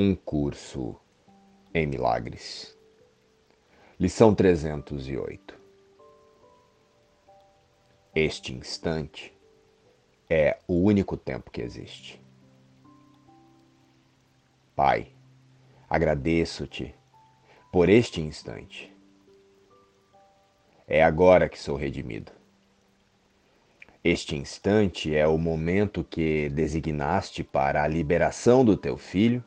Um curso em milagres. Lição 308. Este instante é o único tempo que existe. Pai, agradeço-te por este instante. É agora que sou redimido. Este instante é o momento que designaste para a liberação do teu filho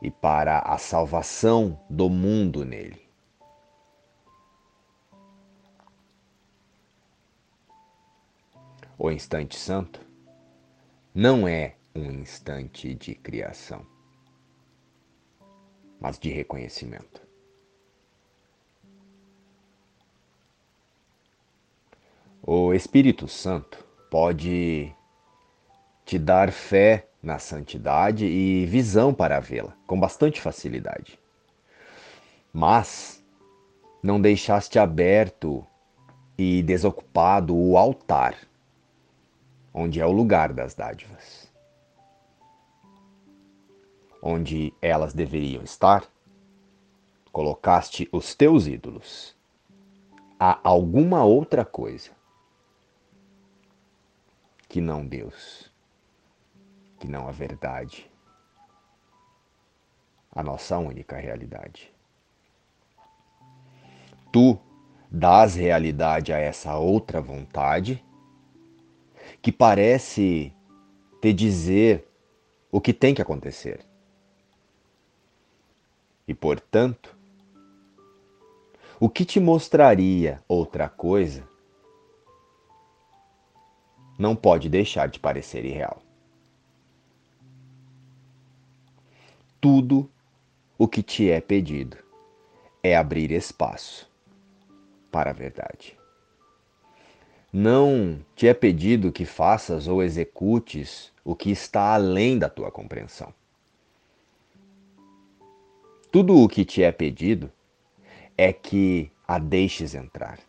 e para a salvação do mundo nele. O instante santo não é um instante de criação, mas de reconhecimento. O Espírito Santo pode te dar fé na santidade e visão para vê-la, com bastante facilidade. Mas não deixaste aberto e desocupado o altar, onde é o lugar das dádivas. Onde elas deveriam estar, colocaste os teus ídolos. Há alguma outra coisa que não Deus, que não a verdade, a nossa única realidade. Tu dás realidade a essa outra vontade que parece te dizer o que tem que acontecer. E, portanto, o que te mostraria outra coisa não pode deixar de parecer irreal. Tudo o que te é pedido é abrir espaço para a verdade. Não te é pedido que faças ou executes o que está além da tua compreensão. Tudo o que te é pedido é que a deixes entrar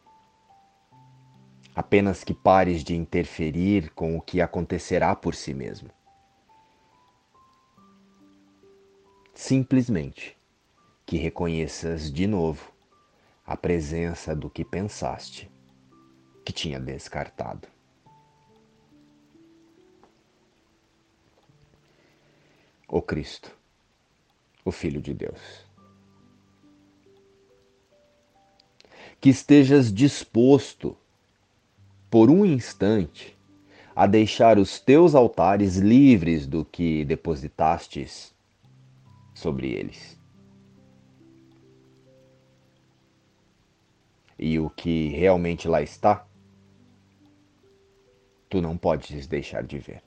apenas que pares de interferir com o que acontecerá por si mesmo. Simplesmente que reconheças de novo a presença do que pensaste que tinha descartado. O Cristo, o Filho de Deus. Que estejas disposto por um instante a deixar os teus altares livres do que depositastes sobre eles. E o que realmente lá está, tu não podes deixar de ver.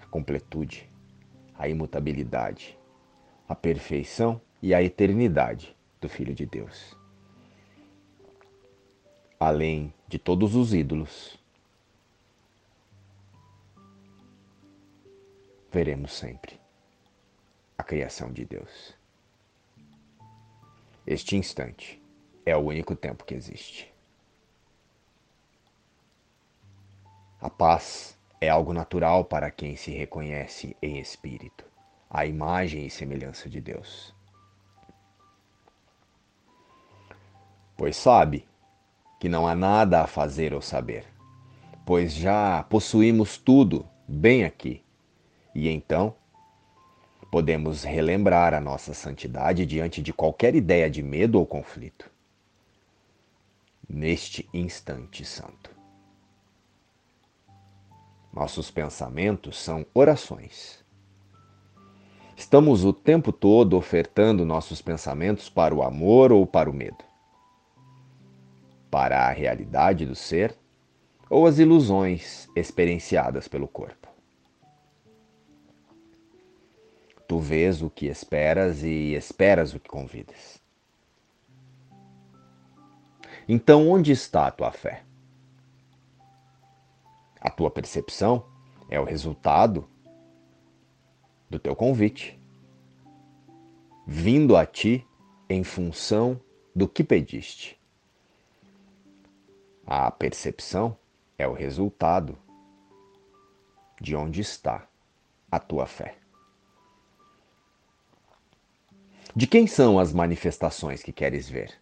A completude, a imutabilidade, a perfeição e a eternidade do Filho de Deus além de todos os ídolos, veremos sempre a criação de Deus. Este instante é o único tempo que existe. A paz é algo natural para quem se reconhece em espírito, a imagem e semelhança de Deus. Pois sabe que não há nada a fazer ou saber, pois já possuímos tudo bem aqui. E então podemos relembrar a nossa santidade diante de qualquer ideia de medo ou conflito. Neste instante santo. Nossos pensamentos são orações. Estamos o tempo todo ofertando nossos pensamentos para o amor ou para o medo para a realidade do ser ou as ilusões experienciadas pelo corpo. Tu vês o que esperas e esperas o que convidas. Então, onde está a tua fé? A tua percepção é o resultado do teu convite, vindo a ti em função do que pediste. A percepção é o resultado de onde está a tua fé? De quem são as manifestações que queres ver?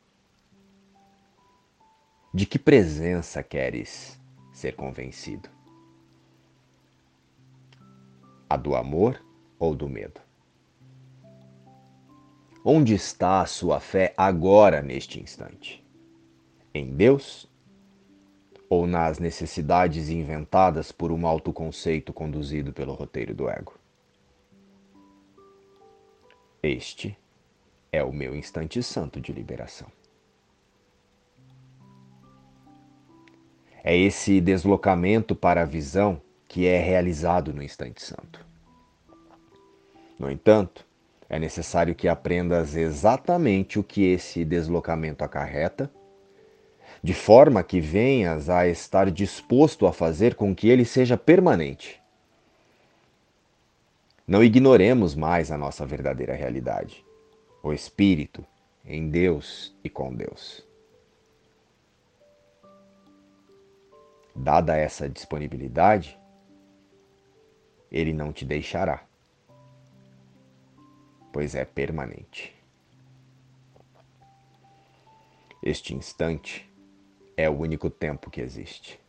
De que presença queres ser convencido? A do amor ou do medo? Onde está a sua fé agora, neste instante? Em Deus ou nas necessidades inventadas por um autoconceito conduzido pelo roteiro do ego? Este é o meu instante santo de liberação. É esse deslocamento para a visão que é realizado no instante santo. No entanto, é necessário que aprendas exatamente o que esse deslocamento acarreta, de forma que venhas a estar disposto a fazer com que ele seja permanente. Não ignoremos mais a nossa verdadeira realidade o Espírito em Deus e com Deus. Dada essa disponibilidade, Ele não te deixará, pois é permanente. Este instante é o único tempo que existe.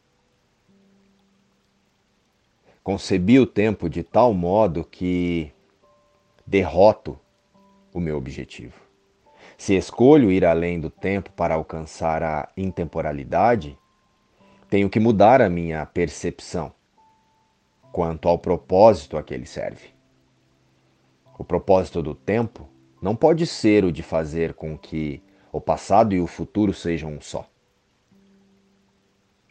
Concebi o tempo de tal modo que derroto o meu objetivo. Se escolho ir além do tempo para alcançar a intemporalidade, tenho que mudar a minha percepção quanto ao propósito a que ele serve. O propósito do tempo não pode ser o de fazer com que o passado e o futuro sejam um só.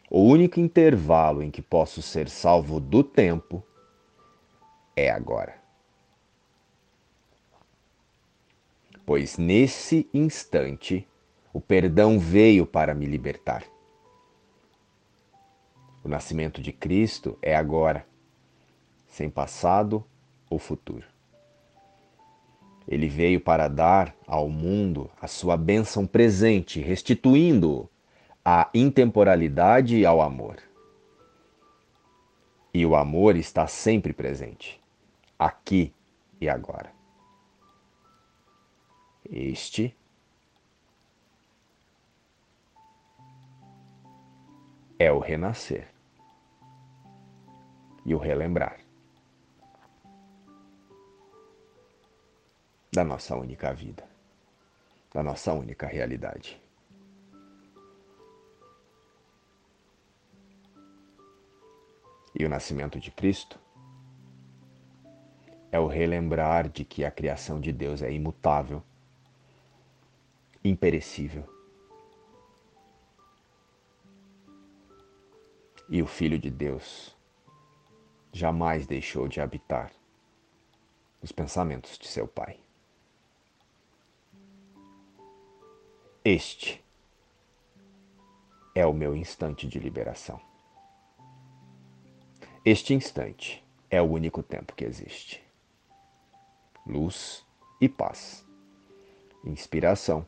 O único intervalo em que posso ser salvo do tempo é agora. Pois nesse instante o perdão veio para me libertar. O nascimento de Cristo é agora, sem passado ou futuro. Ele veio para dar ao mundo a sua bênção presente, restituindo a intemporalidade ao amor. E o amor está sempre presente, aqui e agora. Este é o renascer e o relembrar da nossa única vida, da nossa única realidade. E o nascimento de Cristo é o relembrar de que a criação de Deus é imutável imperecível. E o Filho de Deus jamais deixou de habitar os pensamentos de seu Pai. Este é o meu instante de liberação. Este instante é o único tempo que existe. Luz e paz. Inspiração